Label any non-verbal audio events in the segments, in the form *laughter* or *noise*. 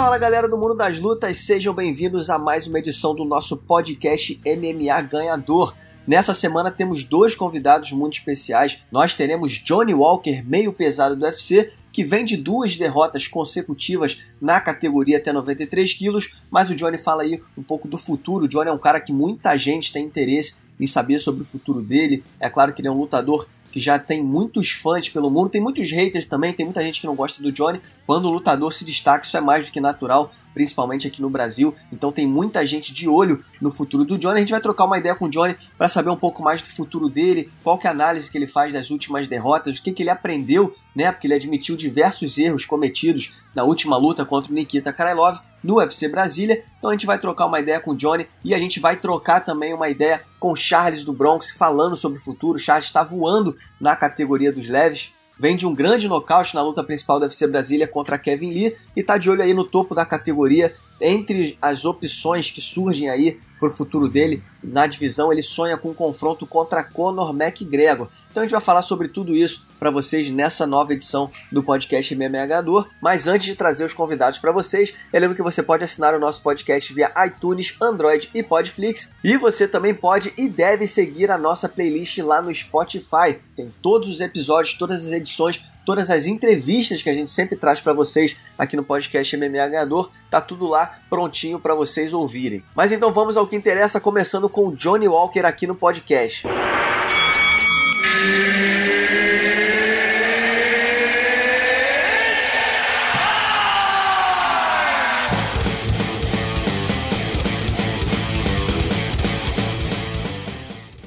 Fala galera do mundo das lutas, sejam bem-vindos a mais uma edição do nosso podcast MMA Ganhador. Nessa semana temos dois convidados muito especiais. Nós teremos Johnny Walker, meio pesado do UFC, que vem de duas derrotas consecutivas na categoria até 93 quilos. Mas o Johnny fala aí um pouco do futuro. O Johnny é um cara que muita gente tem interesse em saber sobre o futuro dele. É claro que ele é um lutador que já tem muitos fãs pelo mundo, tem muitos haters também, tem muita gente que não gosta do Johnny. Quando o lutador se destaca, isso é mais do que natural, principalmente aqui no Brasil. Então tem muita gente de olho no futuro do Johnny. A gente vai trocar uma ideia com o Johnny para saber um pouco mais do futuro dele, qual que é a análise que ele faz das últimas derrotas, o que, que ele aprendeu, né? Porque ele admitiu diversos erros cometidos na última luta contra o Nikita Krylov no UFC Brasília. Então a gente vai trocar uma ideia com o Johnny e a gente vai trocar também uma ideia com o Charles do Bronx falando sobre o futuro. O Charles está voando na categoria dos leves vem de um grande nocaute na luta principal do UFC Brasília contra Kevin Lee e está de olho aí no topo da categoria. Entre as opções que surgem aí para o futuro dele na divisão, ele sonha com um confronto contra Conor McGregor. Então a gente vai falar sobre tudo isso para vocês nessa nova edição do podcast MMHador. Mas antes de trazer os convidados para vocês, eu lembro que você pode assinar o nosso podcast via iTunes, Android e Podflix. E você também pode e deve seguir a nossa playlist lá no Spotify. Tem todos os episódios, todas as edições todas as entrevistas que a gente sempre traz para vocês aqui no podcast MMA Ganhador, tá tudo lá prontinho para vocês ouvirem. Mas então vamos ao que interessa, começando com o Johnny Walker aqui no podcast.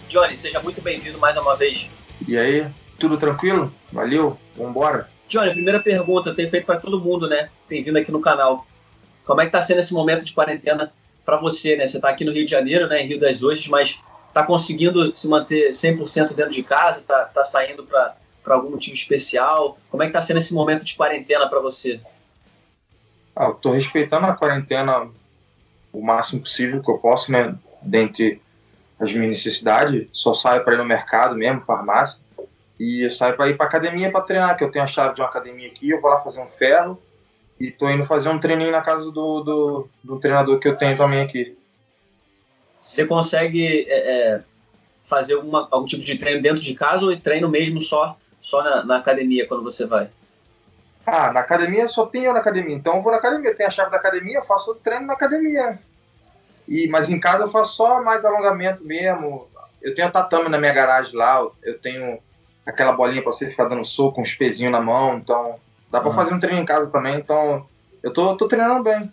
Johnny, seja muito bem-vindo mais uma vez. E aí, tudo tranquilo? Valeu, vambora. Johnny, primeira pergunta, tem feito para todo mundo, né? Tem vindo aqui no canal. Como é que tá sendo esse momento de quarentena para você, né? Você tá aqui no Rio de Janeiro, né, em Rio das Ostras, mas tá conseguindo se manter 100% dentro de casa? Tá, tá saindo para algum motivo especial? Como é que tá sendo esse momento de quarentena para você? Ah, eu tô respeitando a quarentena o máximo possível que eu posso, né? Dentre as minhas necessidades. Só saio para ir no mercado mesmo, farmácia. E eu saio para ir para academia para treinar, que eu tenho a chave de uma academia aqui, eu vou lá fazer um ferro e tô indo fazer um treininho na casa do, do, do treinador que eu tenho também aqui. Você consegue é, é fazer alguma, algum tipo de treino dentro de casa ou treino mesmo só, só na, na academia quando você vai? Ah, na academia só tem eu na academia, então eu vou na academia, eu tenho a chave da academia, eu faço treino na academia. E, mas em casa eu faço só mais alongamento mesmo. Eu tenho tatame na minha garagem lá, eu tenho aquela bolinha para você ficar dando soco, com os pezinhos na mão, então dá para uhum. fazer um treino em casa também, então eu tô, tô treinando bem.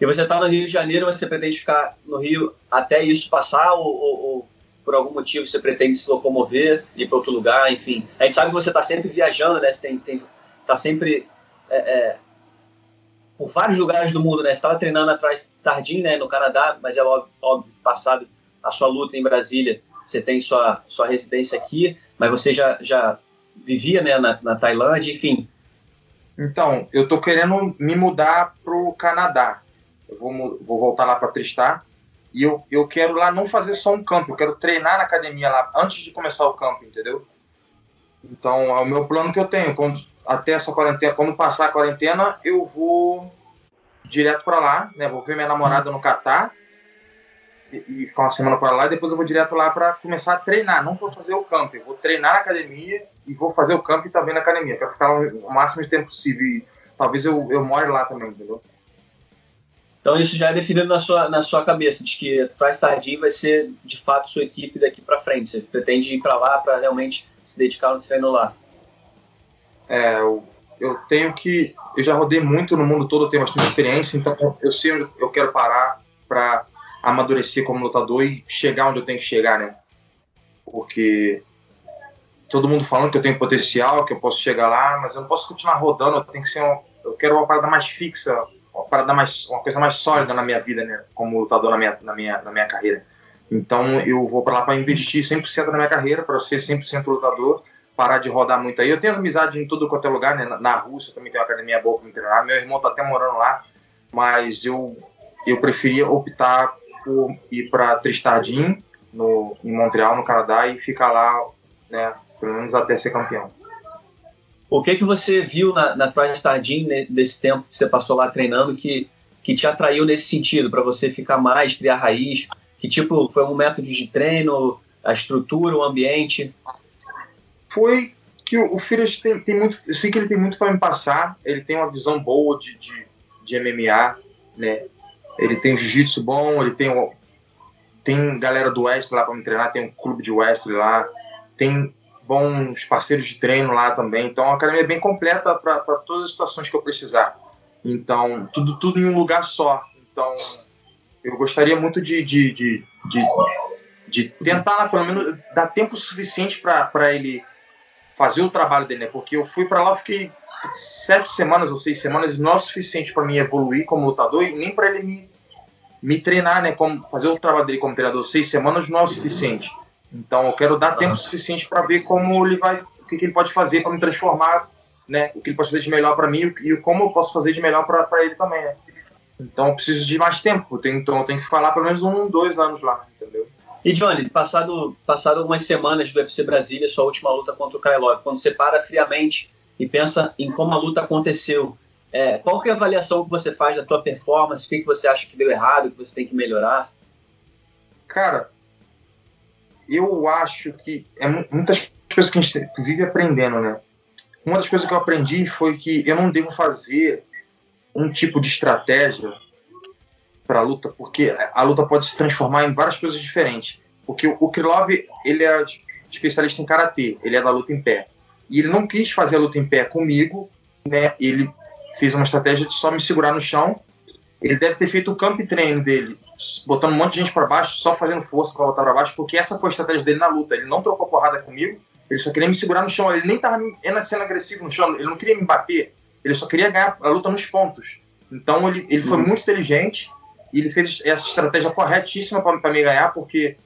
E você tá no Rio de Janeiro, você pretende ficar no Rio até isso passar ou, ou, ou por algum motivo você pretende se locomover, ir para outro lugar, enfim? A gente sabe que você tá sempre viajando, né? Você tem, tem tá sempre é, é, por vários lugares do mundo, né? Você estava treinando atrás Tardim, né, no Canadá, mas é óbvio, óbvio passado a sua luta em Brasília, você tem sua sua residência aqui mas você já, já vivia né, na, na Tailândia, enfim. Então, eu tô querendo me mudar pro Canadá. Eu vou, vou voltar lá para Tristar. E eu, eu quero lá não fazer só um campo, eu quero treinar na academia lá antes de começar o campo, entendeu? Então, é o meu plano que eu tenho. Quando, até essa quarentena, quando passar a quarentena, eu vou direto para lá, né? Vou ver minha namorada no Catar e, ficar uma semana para lá e depois eu vou direto lá para começar a treinar, não para fazer o camp, eu vou treinar na academia e vou fazer o camp também na academia, para ficar o máximo de tempo possível e talvez eu, eu more lá também, entendeu? Então isso já é definido na sua, na sua cabeça, de que Traz Tardim vai ser de fato sua equipe daqui para frente, você pretende ir para lá para realmente se dedicar no treino lá? É, eu, eu tenho que, eu já rodei muito no mundo todo, eu tenho bastante experiência, então eu sei onde eu quero parar para amadurecer como lutador e chegar onde eu tenho que chegar, né? Porque todo mundo falando que eu tenho potencial, que eu posso chegar lá, mas eu não posso continuar rodando, eu tenho que ser um, eu quero uma parada mais fixa, uma parada mais uma coisa mais sólida na minha vida, né, como lutador na minha na minha na minha carreira. Então eu vou para lá para investir 100% na minha carreira, para ser 100% lutador, parar de rodar muito aí. Eu tenho amizade em tudo quanto é lugar, né? Na Rússia também tem uma academia boa para me treinar. Meu irmão tá até morando lá, mas eu eu preferia optar por ir para Tristadin, no, em Montreal, no Canadá, e ficar lá, né, pelo menos até ser campeão. O que que você viu na, na TriStar Gym nesse tempo que você passou lá treinando que, que te atraiu nesse sentido, para você ficar mais, criar raiz? Que tipo, foi um método de treino, a estrutura, o ambiente? Foi que o, o tem, tem muito, eu sei que ele tem muito para me passar, ele tem uma visão boa de, de, de MMA, né? Ele tem jiu-jitsu bom, ele tem tem galera do West lá para me treinar, tem um clube de West lá, tem bons parceiros de treino lá também. Então a academia é bem completa para todas as situações que eu precisar. Então, tudo, tudo em um lugar só. Então, eu gostaria muito de, de, de, de, de tentar, pelo menos, dar tempo suficiente para ele fazer o trabalho dele, né? Porque eu fui para lá, fiquei sete semanas ou seis semanas, não é o suficiente para mim evoluir como lutador e nem para ele me me treinar, né, como fazer o trabalho dele como treinador seis semanas não é o suficiente. Então eu quero dar tempo suficiente para ver como ele vai, o que, que ele pode fazer para me transformar, né, o que ele pode fazer de melhor para mim e como eu posso fazer de melhor para ele também, né. Então eu preciso de mais tempo, então eu tenho que falar pelo menos um, dois anos lá, entendeu? E Johnny, passado, passado algumas semanas do UFC Brasília, sua última luta contra o Krylov, quando você para friamente e pensa em como a luta aconteceu, é, qual que é a avaliação que você faz da tua performance? O que, que você acha que deu errado, que você tem que melhorar? Cara, eu acho que é muitas coisas que a gente vive aprendendo, né? Uma das coisas que eu aprendi foi que eu não devo fazer um tipo de estratégia para a luta, porque a luta pode se transformar em várias coisas diferentes. Porque o Krylov, ele é especialista em karatê, ele é da luta em pé. E ele não quis fazer a luta em pé comigo, né? Ele fez uma estratégia de só me segurar no chão. Ele deve ter feito o camp treino dele, botando um monte de gente para baixo, só fazendo força para voltar para baixo, porque essa foi a estratégia dele na luta. Ele não trocou porrada comigo, ele só queria me segurar no chão. Ele nem estava sendo agressivo no chão, ele não queria me bater, ele só queria ganhar a luta nos pontos. Então ele, ele foi uhum. muito inteligente e ele fez essa estratégia corretíssima para me ganhar, porque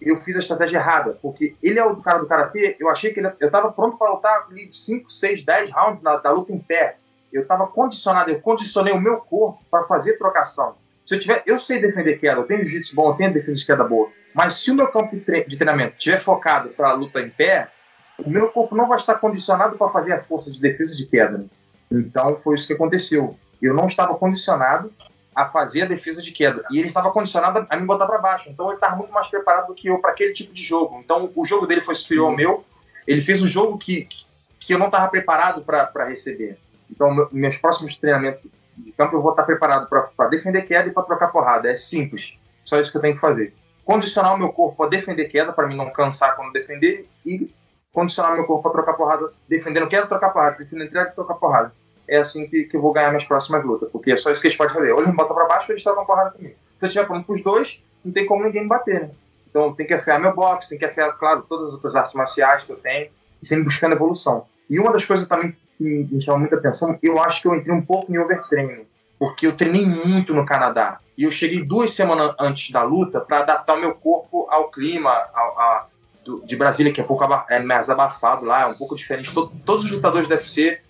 eu fiz a estratégia errada. Porque ele é o cara do karatê, eu achei que ele, eu estava pronto para lutar 5, 6, 10 rounds na, da luta em pé eu estava condicionado, eu condicionei o meu corpo para fazer trocação. Se eu tiver, eu sei defender queda, eu tenho jiu-jitsu bom, eu tenho defesa de queda boa, mas se o meu campo de treinamento estiver focado para a luta em pé, o meu corpo não vai estar condicionado para fazer a força de defesa de queda. Então foi isso que aconteceu. Eu não estava condicionado a fazer a defesa de queda e ele estava condicionado a me botar para baixo. Então ele estava muito mais preparado do que eu para aquele tipo de jogo. Então o jogo dele foi superior ao meu. Ele fez um jogo que, que eu não estava preparado para receber. Então, meus próximos treinamentos de campo eu vou estar preparado para defender queda e para trocar porrada. É simples. Só isso que eu tenho que fazer. Condicionar o meu corpo a defender queda, para mim não cansar quando defender, e condicionar meu corpo para trocar porrada, defendendo queda, trocar porrada, defendendo entrega trocar porrada. É assim que, que eu vou ganhar minhas próximas lutas, porque é só isso que eles podem fazer. Ou eles me botam para baixo ou eles trocam porrada comigo. Se eu estiver pronto para os dois, não tem como ninguém me bater, né? Então tem que afiar meu boxe, tem que afiar, claro, todas as outras artes marciais que eu tenho, e sempre buscando evolução. E uma das coisas também que me chama muita atenção, eu acho que eu entrei um pouco em overtraining, porque eu treinei muito no Canadá. E eu cheguei duas semanas antes da luta para adaptar o meu corpo ao clima a, do, de Brasília, que é pouco é mais abafado lá, é um pouco diferente. Todo, todos os lutadores do UFC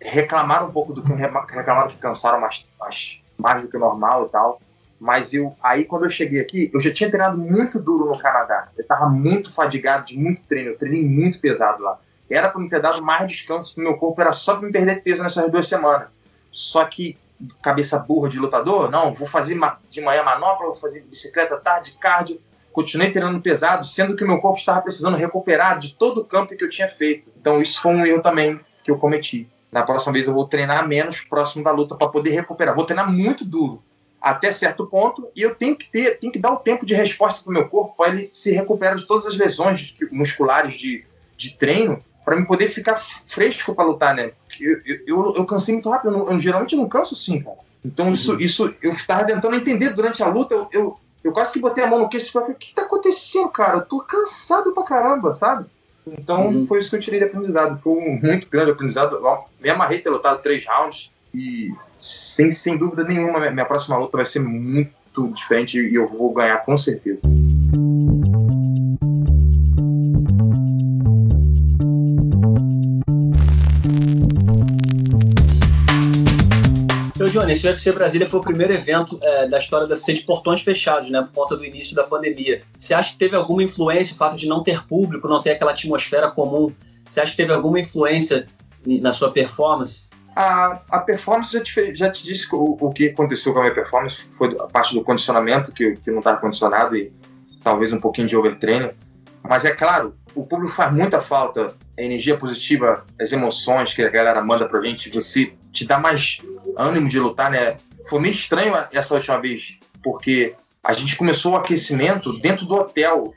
reclamaram um pouco do que reclamaram que cansaram mais, mais, mais do que o normal e tal. Mas eu, aí quando eu cheguei aqui, eu já tinha treinado muito duro no Canadá. Eu estava muito fadigado de muito treino, eu treinei muito pesado lá. Era para me ter dado mais descanso pro meu corpo, era só para me perder peso nessas duas semanas. Só que, cabeça burra de lutador, não, vou fazer de manhã manopla, vou fazer bicicleta tarde, cardio. Continuei treinando pesado, sendo que meu corpo estava precisando recuperar de todo o campo que eu tinha feito. Então, isso foi um erro também que eu cometi. Na próxima vez eu vou treinar menos próximo da luta para poder recuperar. Vou treinar muito duro até certo ponto e eu tenho que ter, tenho que dar o tempo de resposta para o meu corpo para ele se recuperar de todas as lesões musculares de, de treino para me poder ficar fresco para lutar, né? Eu, eu, eu, cansei muito rápido, eu, não, eu, geralmente não canso assim, cara. Então isso, uhum. isso eu estava tentando entender durante a luta, eu, eu, eu quase que botei a mão no queixo e falei, o que tá acontecendo, cara? Eu tô cansado pra caramba, sabe? Então uhum. foi isso que eu tirei de aprendizado, foi um muito grande aprendizado. Me amarrei ter lutado três rounds e sem, sem dúvida nenhuma minha próxima luta vai ser muito diferente e eu vou ganhar com certeza. Esse UFC Brasília foi o primeiro evento é, da história do UFC de portões fechados, né? Por conta do início da pandemia. Você acha que teve alguma influência o fato de não ter público, não ter aquela atmosfera comum? Você acha que teve alguma influência na sua performance? A, a performance já te, já te disse o, o que aconteceu com a minha performance, foi a parte do condicionamento, que, que não estava condicionado e talvez um pouquinho de overtraining. Mas é claro, o público faz muita falta, a energia positiva, as emoções que a galera manda pra gente, você te dá mais ânimo de lutar, né? Foi meio estranho essa última vez, porque a gente começou o aquecimento dentro do hotel.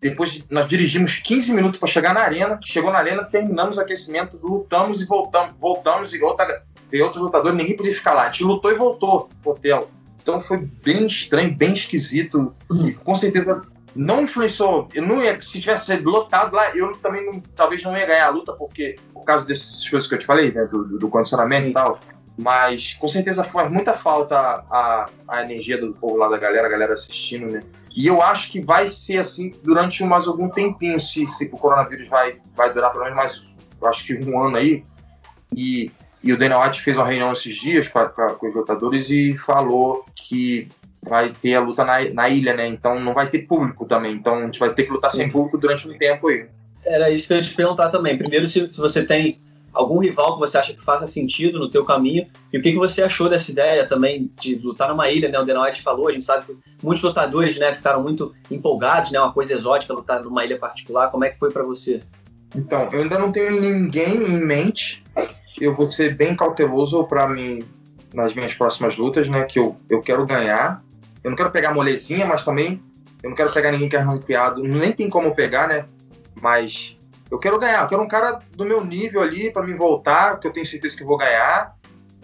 Depois nós dirigimos 15 minutos para chegar na arena, chegou na arena, terminamos o aquecimento, lutamos e voltamos, voltamos e outra, e outros lutadores, ninguém podia ficar lá. A gente lutou e voltou pro hotel. Então foi bem estranho, bem esquisito. E com certeza não influenciou. Eu não ia, se tivesse lotado lá, eu também não, talvez não ia ganhar a luta, porque por causa dessas coisas que eu te falei, né, do, do condicionamento e tal. Mas com certeza faz muita falta a, a energia do povo lá da galera, a galera assistindo, né? E eu acho que vai ser assim durante mais algum tempinho, se, se o coronavírus vai, vai durar pelo menos mais, acho que um ano aí. E, e o Dana White fez uma reunião esses dias pra, pra, com os lutadores e falou que vai ter a luta na, na ilha, né? Então não vai ter público também. Então a gente vai ter que lutar sem público durante um tempo aí. Era isso que eu ia te perguntar também. Primeiro, se, se você tem algum rival que você acha que faça sentido no teu caminho e o que, que você achou dessa ideia também de lutar numa ilha, né? O Dana White falou, a gente sabe que muitos lutadores, né, ficaram muito empolgados, né? Uma coisa exótica lutar numa ilha particular. Como é que foi para você? Então, eu ainda não tenho ninguém em mente. Eu vou ser bem cauteloso para mim nas minhas próximas lutas, né? Que eu, eu quero ganhar eu não quero pegar molezinha, mas também eu não quero pegar ninguém que é ranqueado. Nem tem como pegar, né? Mas eu quero ganhar. Eu quero um cara do meu nível ali para me voltar, que eu tenho certeza que vou ganhar,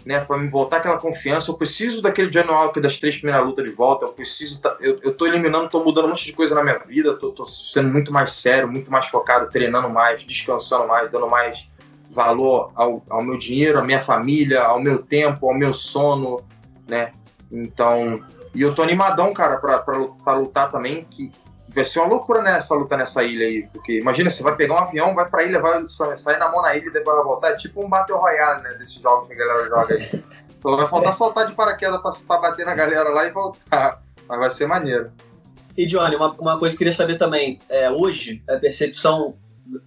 né? Para me voltar aquela confiança. Eu preciso daquele Johnny Walker das três primeiras lutas de volta. Eu preciso. Eu, eu tô eliminando, tô mudando um monte de coisa na minha vida. Tô, tô sendo muito mais sério, muito mais focado, treinando mais, descansando mais, dando mais valor ao, ao meu dinheiro, à minha família, ao meu tempo, ao meu sono, né? Então, e eu tô animadão, cara, pra lutar também, que vai ser uma loucura nessa luta nessa ilha aí. Porque imagina, você vai pegar um avião, vai pra ilha, vai sair na mão na ilha e depois vai voltar. É tipo um Battle Royale, né? Desses jogos que a galera joga aí. Então vai faltar soltar de paraquedas pra, pra bater na galera lá e voltar. Mas vai ser maneiro. E Johnny, uma, uma coisa que eu queria saber também. É, hoje, a percepção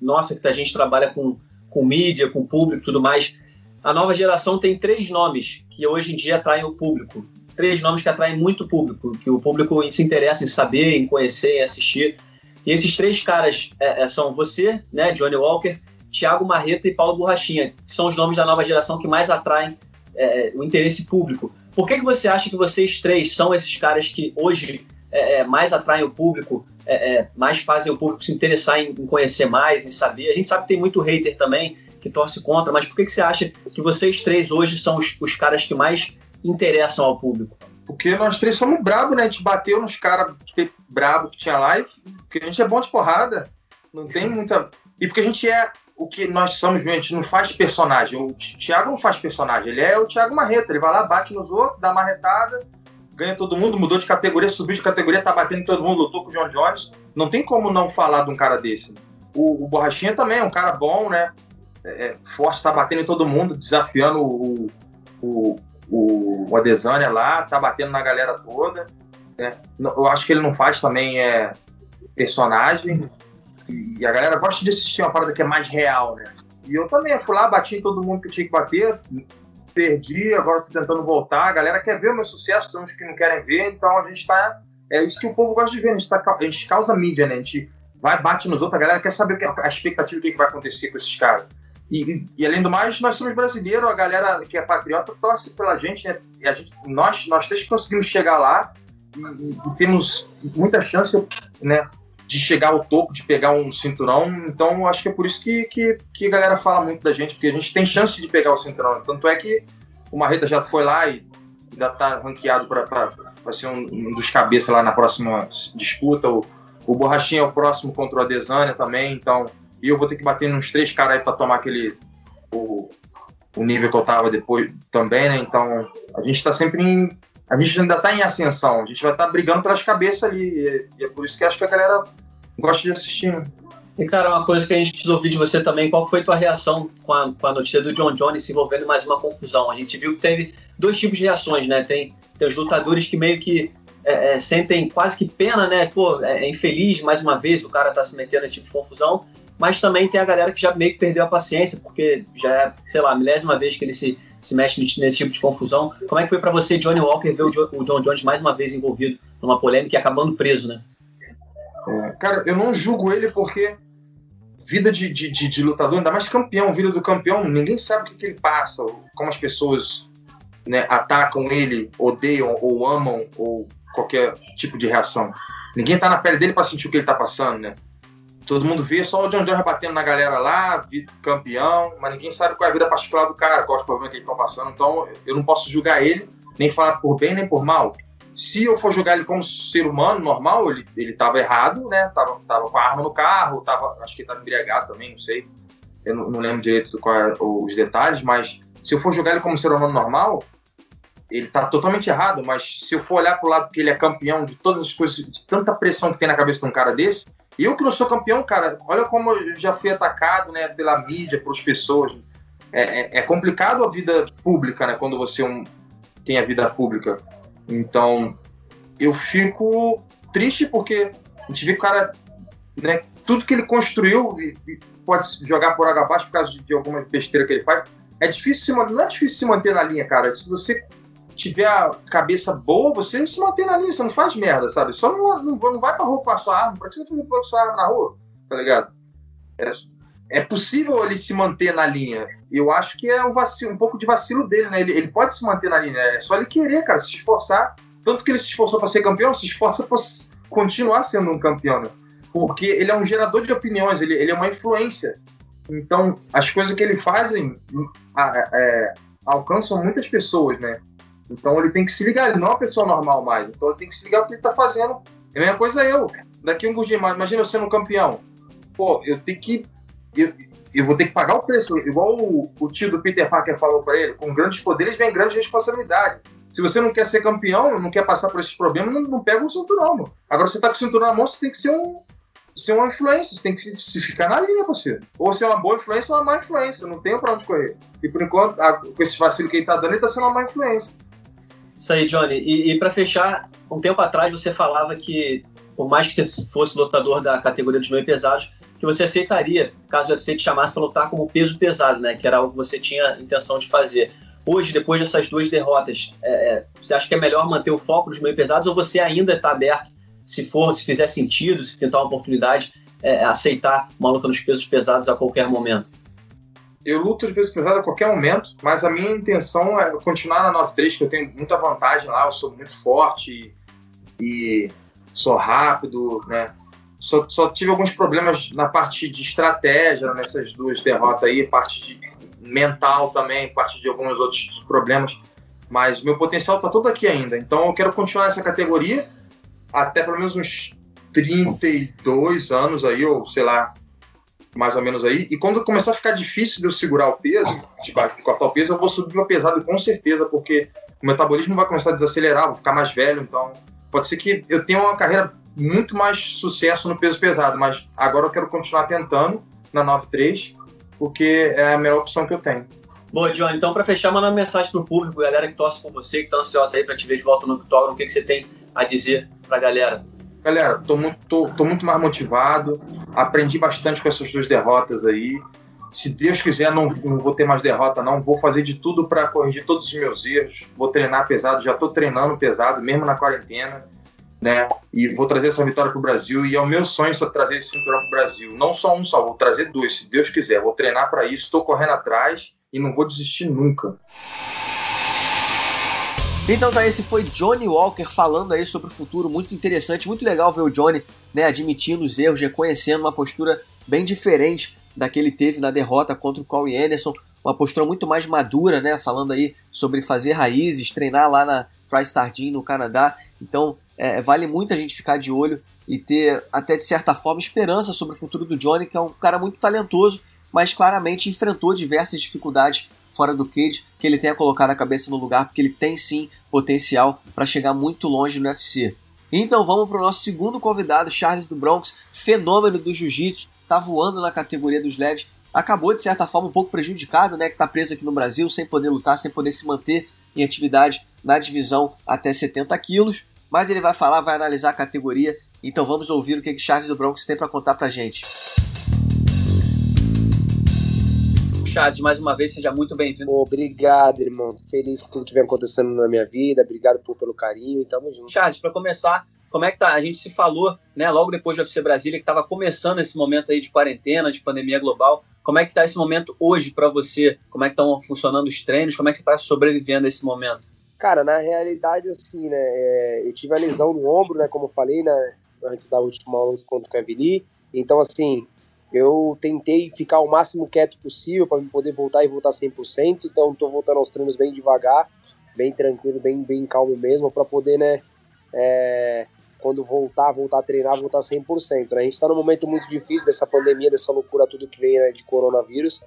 nossa, que a gente trabalha com, com mídia, com público e tudo mais, a nova geração tem três nomes que hoje em dia atraem o público três nomes que atraem muito público, que o público se interessa em saber, em conhecer, em assistir. E esses três caras é, é, são você, né, Johnny Walker, Thiago Marreta e Paulo Borrachinha, que são os nomes da nova geração que mais atraem é, o interesse público. Por que, que você acha que vocês três são esses caras que hoje é, é mais atraem o público, é, mais fazem o público se interessar em, em, conhecer mais, em saber? A gente sabe que tem muito hater também que torce contra, mas por que, que você acha que vocês três hoje são os, os caras que mais interessam ao público? Porque nós três somos brabo, né? A gente bateu nos caras brabo que tinha live, porque a gente é bom de porrada. Não tem muita. E porque a gente é o que nós somos a gente não faz personagem. O Thiago não faz personagem, ele é o Thiago Marreta. Ele vai lá, bate nos outros, dá marretada, ganha todo mundo, mudou de categoria, subiu de categoria, tá batendo em todo mundo, lutou com o John Jones. Não tem como não falar de um cara desse. O, o Borrachinha também é um cara bom, né? É, é forte, tá batendo em todo mundo, desafiando o, o, o, o Adesanya lá, tá batendo na galera toda. Né? Eu acho que ele não faz também é, personagem. E a galera gosta de assistir uma parada que é mais real, né? E eu também fui lá, bati em todo mundo que tinha que bater, perdi, agora tô tentando voltar. A galera quer ver o meu sucesso, são os que não querem ver, então a gente tá. É isso que o povo gosta de ver, a gente, tá, a gente causa mídia, né? A gente vai, bate nos outros, a galera quer saber a expectativa do que vai acontecer com esses caras. E, e, além do mais, nós somos brasileiros, a galera que é patriota torce pela gente, né? E a gente, nós, nós três conseguimos chegar lá e, e, temos muita chance, né? De chegar ao topo, de pegar um cinturão. Então, acho que é por isso que, que, que a galera fala muito da gente, porque a gente tem chance de pegar o cinturão. Tanto é que o Marreta já foi lá e ainda está ranqueado para ser um, um, dos cabeças lá na próxima disputa. O, o Borrachinha é o próximo contra o Adesanya também, então e eu vou ter que bater nos três caras aí pra tomar aquele. O, o nível que eu tava depois também, né? Então, a gente tá sempre em. A gente ainda tá em ascensão, a gente vai estar tá brigando pelas cabeças ali. E, é por isso que acho que a galera gosta de assistir. Né? E, cara, uma coisa que a gente precisa ouvir de você também, qual foi tua reação com a, com a notícia do John Jones se envolvendo mais uma confusão? A gente viu que teve dois tipos de reações, né? Tem, tem os lutadores que meio que é, é, sentem quase que pena, né? Pô, é, é infeliz mais uma vez o cara tá se metendo nesse tipo de confusão. Mas também tem a galera que já meio que perdeu a paciência, porque já é, sei lá, a milésima vez que ele se, se mexe nesse tipo de confusão. Como é que foi para você, Johnny Walker, ver o, John Jones mais uma vez envolvido numa polêmica e acabando preso, né? É, cara, eu não julgo ele porque vida de, de, de, de, lutador, ainda mais campeão, vida do campeão, ninguém sabe o que, que ele passa, como as pessoas né, atacam ele, odeiam ou amam, ou qualquer tipo de reação. Ninguém tá na pele dele para sentir o que ele tá passando, né? Todo mundo vê só o John Jones batendo na galera lá, campeão, mas ninguém sabe qual é a vida particular do cara, qual é os problemas que eles estão passando. Então eu não posso julgar ele, nem falar por bem nem por mal. Se eu for julgar ele como ser humano normal, ele, ele tava errado, né? Tava, tava com a arma no carro, tava, acho que ele tava embriagado também, não sei. Eu não, não lembro direito qual é, os detalhes, mas se eu for julgar ele como ser humano normal, ele tá totalmente errado, mas se eu for olhar pro lado que ele é campeão de todas as coisas, de tanta pressão que tem na cabeça de um cara desse, eu que não sou campeão, cara, olha como eu já fui atacado, né, pela mídia, pelas pessoas. É, é, é complicado a vida pública, né, quando você um, tem a vida pública. Então, eu fico triste porque a gente vê que o cara, né, tudo que ele construiu pode jogar por água abaixo por causa de, de alguma besteira que ele faz. É difícil não é difícil se manter na linha, cara. Se você tiver a cabeça boa, você se mantém na linha, você não faz merda, sabe? Só não, não, não vai pra rua com a sua arma. Pra que você fazer com a sua arma na rua? Tá ligado? É, é possível ele se manter na linha. Eu acho que é um, vacilo, um pouco de vacilo dele, né? Ele, ele pode se manter na linha. É só ele querer, cara, se esforçar. Tanto que ele se esforçou para ser campeão, se esforça para continuar sendo um campeão, né? Porque ele é um gerador de opiniões, ele, ele é uma influência. Então, as coisas que ele fazem é, alcançam muitas pessoas, né? Então, ele tem que se ligar. Ele não é uma pessoa normal mais. Então, ele tem que se ligar o que ele tá fazendo. É a mesma coisa eu. Daqui um dia, imagina eu sendo campeão. Pô, eu tenho que eu, eu vou ter que pagar o preço, igual o, o tio do Peter Parker falou para ele: com grandes poderes vem grande responsabilidade. Se você não quer ser campeão, não quer passar por esses problemas, não, não pega o cinturão, mano. Agora você tá com o cinturão na mão, você tem que ser um, ser uma influência, você tem que se, se ficar na linha, você. Ou ser uma boa influência ou uma má influência, não tem pra onde correr. E por enquanto, a, com esse vacilo que ele tá dando, ele tá sendo uma má influência. Isso aí, Johnny. E, e para fechar, um tempo atrás você falava que, por mais que você fosse lutador da categoria dos meio pesados, que você aceitaria caso o UFC te chamasse para lutar como peso pesado, né? Que era algo que você tinha intenção de fazer. Hoje, depois dessas duas derrotas, é, é você acha que é melhor manter o foco nos meio pesados ou você ainda está aberto, se for, se fizer sentido, se pintar uma oportunidade, é, aceitar uma luta nos pesos pesados a qualquer momento? Eu luto nos pesos pesados a qualquer momento, mas a minha intenção é continuar na 9-3, que eu tenho muita vantagem lá, eu sou muito forte e, sou rápido, né? Só, só, tive alguns problemas na parte de estratégia nessas duas derrotas aí, parte mental também, parte de alguns outros problemas. Mas meu potencial está todo aqui ainda. Então eu quero continuar nessa categoria até pelo menos uns 32 anos aí, ou sei lá, mais ou menos aí. E quando começar a ficar difícil de eu segurar o peso, de cortar o peso, eu vou subir para pesado com certeza, porque o metabolismo vai começar a desacelerar, vou ficar mais velho. Então pode ser que eu tenha uma carreira muito mais sucesso no peso pesado, mas agora eu quero continuar tentando na 93, porque é a melhor opção que eu tenho. Bom, John, então para fechar, manda uma mensagem pro público, galera que torce com você, que tá ansiosa aí para te ver de volta no octógono, o que, que você tem a dizer pra galera? Galera, tô muito, tô, tô muito mais motivado, aprendi bastante com essas duas derrotas aí. Se Deus quiser, não, não vou ter mais derrota, não. Vou fazer de tudo para corrigir todos os meus erros. Vou treinar pesado, já tô treinando pesado, mesmo na quarentena né? E vou trazer essa vitória para o Brasil. E é o meu sonho só trazer esse cinturão para o Brasil. Não só um só, vou trazer dois, se Deus quiser. Vou treinar para isso, estou correndo atrás e não vou desistir nunca. Então tá, esse foi Johnny Walker falando aí sobre o futuro, muito interessante, muito legal ver o Johnny né, admitindo os erros, reconhecendo uma postura bem diferente da que ele teve na derrota contra o Corey Anderson, uma postura muito mais madura, né, falando aí sobre fazer raízes, treinar lá na TriStar Gym no Canadá, então é, vale muito a gente ficar de olho e ter, até de certa forma, esperança sobre o futuro do Johnny, que é um cara muito talentoso, mas claramente enfrentou diversas dificuldades fora do cage, que ele tenha colocado a cabeça no lugar, porque ele tem sim potencial para chegar muito longe no UFC. Então vamos para o nosso segundo convidado, Charles do Bronx, fenômeno do jiu-jitsu, tá voando na categoria dos leves, acabou de certa forma um pouco prejudicado, né, que tá preso aqui no Brasil, sem poder lutar, sem poder se manter em atividade na divisão até 70 quilos, mas ele vai falar, vai analisar a categoria. Então vamos ouvir o que, que Charles do Bronx tem para contar pra gente. Charles, mais uma vez, seja muito bem-vindo. Obrigado, irmão. Feliz com tudo que vem acontecendo na minha vida. Obrigado por, pelo carinho e tamo junto. Charles, para começar, como é que tá? A gente se falou, né, logo depois do UFC Brasília, que estava começando esse momento aí de quarentena, de pandemia global. Como é que tá esse momento hoje para você? Como é que estão funcionando os treinos? Como é que você está sobrevivendo a esse momento? Cara, na realidade, assim, né, é, eu tive a lesão no ombro, né, como eu falei, né, antes da última luta contra o Kevin Lee. Então, assim, eu tentei ficar o máximo quieto possível para poder voltar e voltar 100%. Então, estou voltando aos treinos bem devagar, bem tranquilo, bem, bem calmo mesmo, para poder, né, é, quando voltar, voltar a treinar, voltar 100%. Né? A gente está num momento muito difícil dessa pandemia, dessa loucura, tudo que vem né, de coronavírus.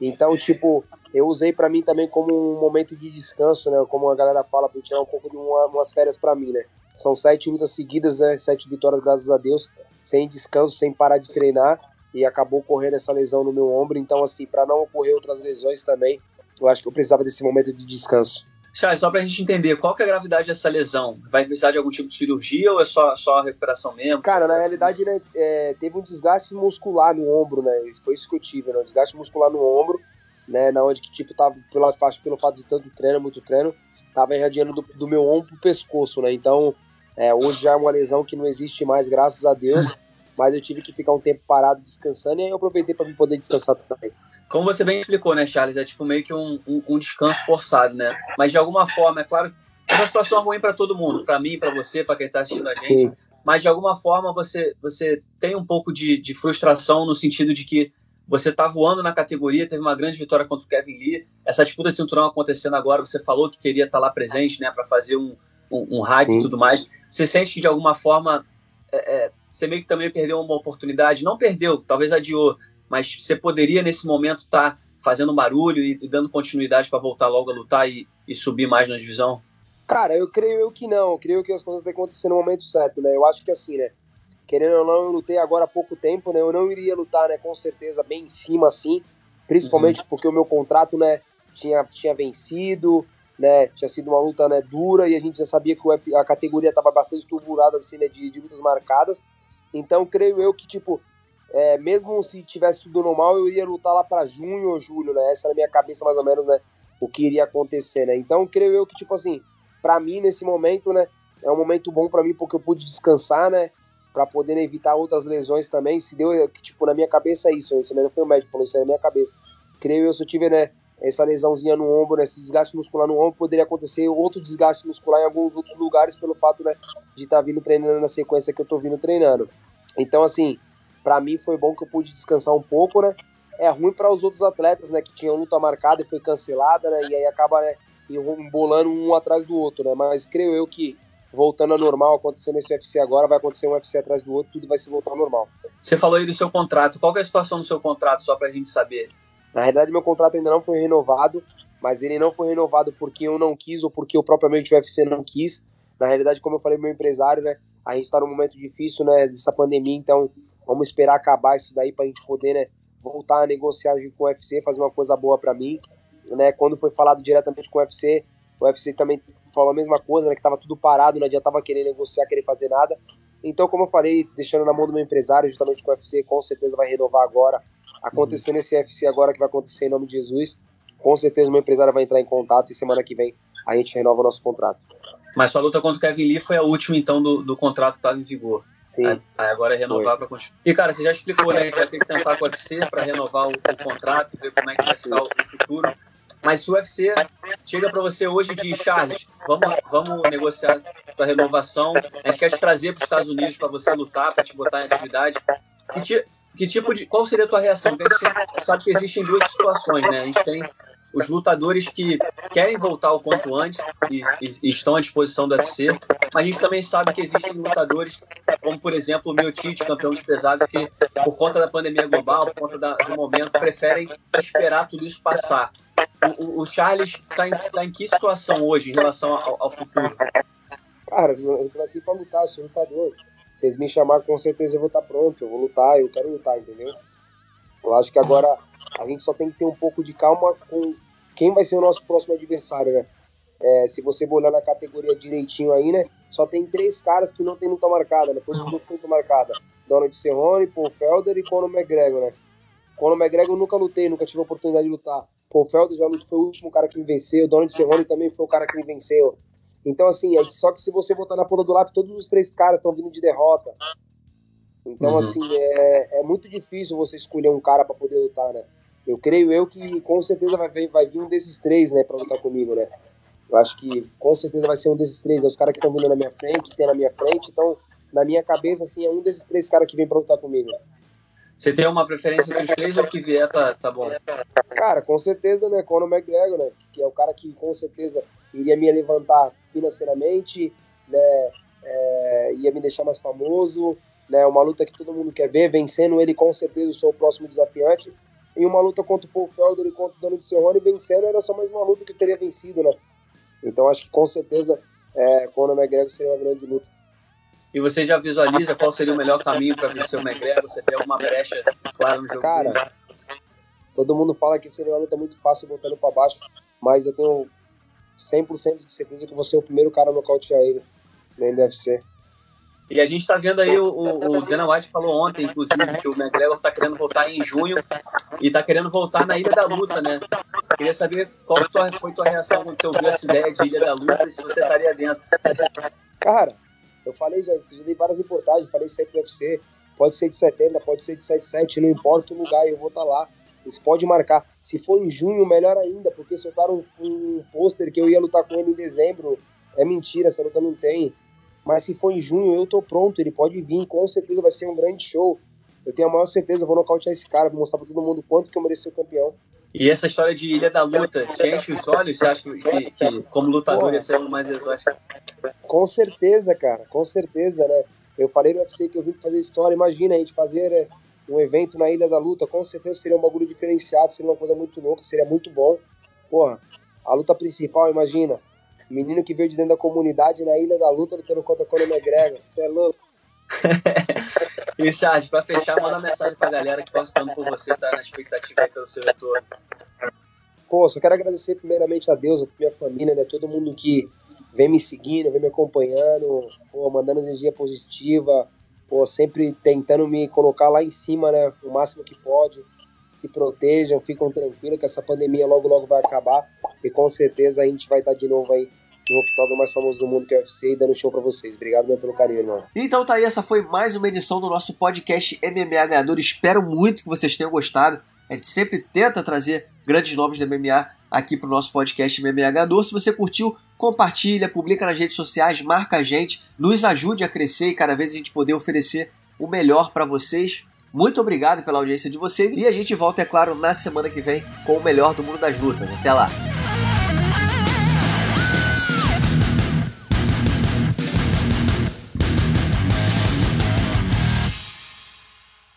Então, tipo, eu usei para mim também como um momento de descanso, né? Como a galera fala, para tirar um pouco de uma, umas férias para mim, né? São sete lutas seguidas, né? Sete vitórias, graças a Deus, sem descanso, sem parar de treinar e acabou correndo essa lesão no meu ombro. Então, assim, para não ocorrer outras lesões também, eu acho que eu precisava desse momento de descanso. Charles, só para a gente entender, qual que é a gravidade dessa lesão? Vai precisar de algum tipo de cirurgia ou é só, só recuperação mesmo? Cara, na realidade, né, é, teve um desgaste muscular no ombro, né? Isso foi isso que eu tive, né? Um desgaste muscular no ombro, né? Na onde que, tipo, tava, pelo, pelo fato de tanto treino, muito treino, tava irradiando do, do meu ombro pro pescoço, né? Então, é, hoje já é uma lesão que não existe mais, graças a Deus mas eu tive que ficar um tempo parado descansando e aí eu aproveitei para poder descansar também. Como você bem explicou, né, Charles? É tipo meio que um, um, um descanso forçado, né? Mas de alguma forma, é claro, é uma situação ruim para todo mundo, para mim, para você, para quem está assistindo a gente. Sim. Mas de alguma forma você, você tem um pouco de, de frustração no sentido de que você está voando na categoria, teve uma grande vitória contra o Kevin Lee. Essa disputa de cinturão acontecendo agora, você falou que queria estar tá lá presente, né, para fazer um, um, um hype e tudo mais. Você sente que de alguma forma é, é, você meio que também perdeu uma oportunidade, não perdeu, talvez adiou, mas você poderia nesse momento estar tá fazendo barulho e, e, dando continuidade para voltar logo a lutar e, e, subir mais na divisão? Cara, eu creio eu que não, eu creio que as coisas têm que acontecer no momento certo, né? Eu acho que assim, né? Querendo ou não, eu lutei agora há pouco tempo, né? Eu não iria lutar, né, com certeza, bem em cima, assim, principalmente uhum. porque o meu contrato, né, tinha, tinha vencido, né? Tinha sido uma luta né, dura e a gente já sabia que a categoria estava bastante turbulada assim, né, de, de, lutas marcadas. Então, creio eu que, tipo, é, mesmo se tivesse tudo normal, eu iria lutar lá para junho ou julho, né? Essa era a minha cabeça, mais ou menos, né? O que iria acontecer, né? Então, creio eu que, tipo assim, para mim, nesse momento, né? É um momento bom para mim porque eu pude descansar, né? Para poder evitar outras lesões também. Se deu, que, tipo, na minha cabeça é isso. Isso não foi o médico falou, isso é na minha cabeça. Creio eu, se eu tiver, né? Essa lesãozinha no ombro, né, esse desgaste muscular no ombro, poderia acontecer outro desgaste muscular em alguns outros lugares pelo fato né, de estar tá vindo treinando na sequência que eu estou vindo treinando. Então, assim, para mim foi bom que eu pude descansar um pouco, né? É ruim para os outros atletas, né, que tinham luta marcada e foi cancelada, né? E aí acaba, né, embolando um atrás do outro, né? Mas creio eu que voltando ao normal, acontecendo esse UFC agora, vai acontecer um UFC atrás do outro, tudo vai se voltar ao normal. Você falou aí do seu contrato. Qual é a situação do seu contrato, só para a gente saber? Na realidade, meu contrato ainda não foi renovado, mas ele não foi renovado porque eu não quis ou porque eu propriamente o UFC não quis. Na realidade, como eu falei meu empresário, né, a gente está num momento difícil, né, dessa pandemia, então vamos esperar acabar isso daí para a gente poder, né, voltar a negociar com o UFC, fazer uma coisa boa para mim, né? Quando foi falado diretamente com o UFC, o UFC também falou a mesma coisa, né, que tava tudo parado, não adiantava querer negociar, querer fazer nada. Então, como eu falei, deixando na mão do meu empresário, justamente com o UFC, com certeza vai renovar agora acontecendo uhum. esse UFC agora que vai acontecer em nome de Jesus, com certeza uma empresária vai entrar em contato e semana que vem a gente renova o nosso contrato. Mas sua luta contra o Kevin Lee foi a última, então, do, do contrato que estava em vigor. Sim. Aí, agora é renovar para continuar. E, cara, você já explicou, né? Já tem que tentar com o UFC para renovar o, o, contrato, ver como é que vai estar o, o futuro. Mas se o UFC chega para você hoje e diz, Charles, vamos, vamos negociar a renovação, a gente quer te trazer para os Estados Unidos para você lutar, para te botar em atividade. Que, te, que tipo de. Qual seria a tua reação? Porque a gente sabe que existem duas situações, né? A gente tem os lutadores que querem voltar o quanto antes e, e, e, estão à disposição do UFC, mas a gente também sabe que existem lutadores, como por exemplo o Miotite, campeão de pesados, que por conta da pandemia global, por conta da, do momento, preferem esperar tudo isso passar. O, o, o Charles está em, tá em que situação hoje em relação ao, ao futuro? Cara, eu nasci para lutar, sou lutador vocês me chamarem, com certeza eu vou estar pronto, eu vou lutar, eu quero lutar, entendeu? Eu acho que agora a gente só tem que ter um pouco de calma com quem vai ser o nosso próximo adversário, né? É, se você olhar na categoria direitinho aí, né? Só tem três caras que não tem luta marcada, né? Depois luta marcada. Donald Cerrone, Paul Felder e Conor McGregor, né? Conor McGregor eu nunca lutei, nunca tive a oportunidade de lutar. Paul Felder já foi o último cara que me venceu, Donald Cerrone também foi o cara que me venceu. Então, assim, é só que se você botar na ponta do lápis, todos os três caras estão vindo de derrota. Então, uhum. assim, é, é muito difícil você escolher um cara para poder lutar, né? Eu creio eu que com certeza vai, vai vir um desses três, né, para lutar comigo, né? Eu acho que com certeza vai ser um desses três. É os caras que estão vindo na minha frente, que tem na minha frente. Então, na minha cabeça, assim, é um desses três caras que vem pra lutar comigo. Você tem uma preferência entre os três ou que vier tá, tá bom? Cara, com certeza, né? Conor McGregor, né? Que é o cara que com certeza iria me levantar financeiramente, né? É, ia me deixar mais famoso, né? Uma luta que todo mundo quer ver, vencendo ele com certeza sou o próximo desafiante. E uma luta contra o Paul Felder e contra o Donald Cerrone vencendo era só mais uma luta que eu teria vencido, né? Então acho que com certeza é, Conor McGregor seria uma grande luta. E você já visualiza qual seria o melhor caminho para vencer o McGregor? Você tem alguma brecha clara no jogo? Cara, dele? todo mundo fala que seria uma luta muito fácil botando para baixo, mas eu tenho 100% de certeza que você é o primeiro cara a nocautear ele no UFC. E a gente está vendo aí, o, o, Dana White falou ontem, inclusive, que o McGregor está querendo voltar em junho e está querendo voltar na Ilha da Luta, né? Queria saber qual foi tua reação quando você ouviu essa ideia de Ilha da Luta e se você estaria dentro. Cara, eu falei já, já dei várias reportagens, falei isso aí pro UFC, pode ser de 70, pode ser de 77, não importa o lugar, eu vou estar tá lá. Eles podem marcar. Se for em junho, melhor ainda, porque soltaram um, um pôster que eu ia lutar com ele em dezembro. É mentira, essa luta não tem. Mas se for em junho, eu tô pronto, ele pode vir, com certeza vai ser um grande show. Eu tenho a maior certeza, vou nocautear esse cara, vou mostrar pra todo mundo quanto que eu mereci ser campeão. E essa história de Ilha da Luta, te enche os olhos? Você acha que, que como lutador ia ser mais exótico? Com certeza, cara, com certeza, né? Eu falei no UFC que eu vim fazer história, imagina a gente fazer né, um evento na Ilha da Luta, com certeza seria um bagulho diferenciado, seria uma coisa muito louca, seria muito bom. Porra, a luta principal, imagina, Menino que veio de dentro da comunidade na Ilha da Luta lutando contra Conor McGregor. Você é louco. *laughs* Charles, pra fechar, manda mensagem pra galera que tá estando por você, tá na expectativa aí pelo seu retorno. Pô, só quero agradecer primeiramente a Deus, a minha família, né? Todo mundo que vem me seguindo, vem me acompanhando, pô, mandando energia positiva, pô, sempre tentando me colocar lá em cima, né? O máximo que pode. Se protejam, ficam tranquilos que essa pandemia logo, logo vai acabar. E com certeza a gente vai estar de novo aí no octógono mais famoso do mundo que é o UFC e dando show pra vocês. Obrigado mesmo pelo carinho, irmão. Então tá aí, essa foi mais uma edição do nosso podcast MMA Ganhador. Espero muito que vocês tenham gostado. A gente sempre tenta trazer grandes nomes do MMA aqui pro nosso podcast MMA Ganhador. Se você curtiu, compartilha, publica nas redes sociais, marca a gente, nos ajude a crescer e cada vez a gente poder oferecer o melhor para vocês. Muito obrigado pela audiência de vocês e a gente volta, é claro, na semana que vem com o melhor do mundo das lutas. Até lá!